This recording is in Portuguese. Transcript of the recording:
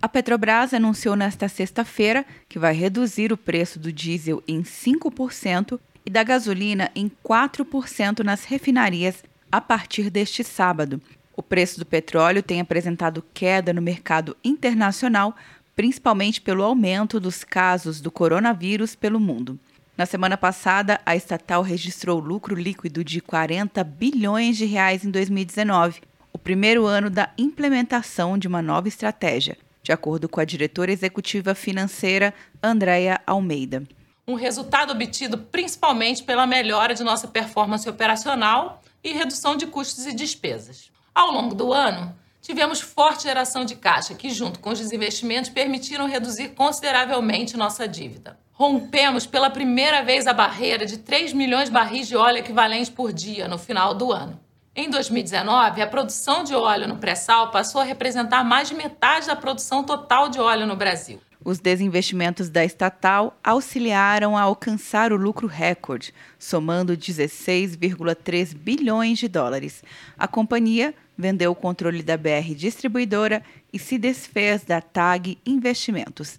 A Petrobras anunciou nesta sexta-feira que vai reduzir o preço do diesel em 5% e da gasolina em 4% nas refinarias a partir deste sábado. O preço do petróleo tem apresentado queda no mercado internacional, principalmente pelo aumento dos casos do coronavírus pelo mundo. Na semana passada, a estatal registrou lucro líquido de 40 bilhões de reais em 2019, o primeiro ano da implementação de uma nova estratégia, de acordo com a diretora executiva financeira Andréa Almeida. Um resultado obtido principalmente pela melhora de nossa performance operacional e redução de custos e despesas. Ao longo do ano, tivemos forte geração de caixa, que, junto com os desinvestimentos, permitiram reduzir consideravelmente nossa dívida rompemos pela primeira vez a barreira de 3 milhões de barris de óleo equivalente por dia no final do ano. Em 2019, a produção de óleo no pré-sal passou a representar mais de metade da produção total de óleo no Brasil. Os desinvestimentos da estatal auxiliaram a alcançar o lucro recorde, somando 16,3 bilhões de dólares. A companhia vendeu o controle da BR Distribuidora e se desfez da TAG Investimentos.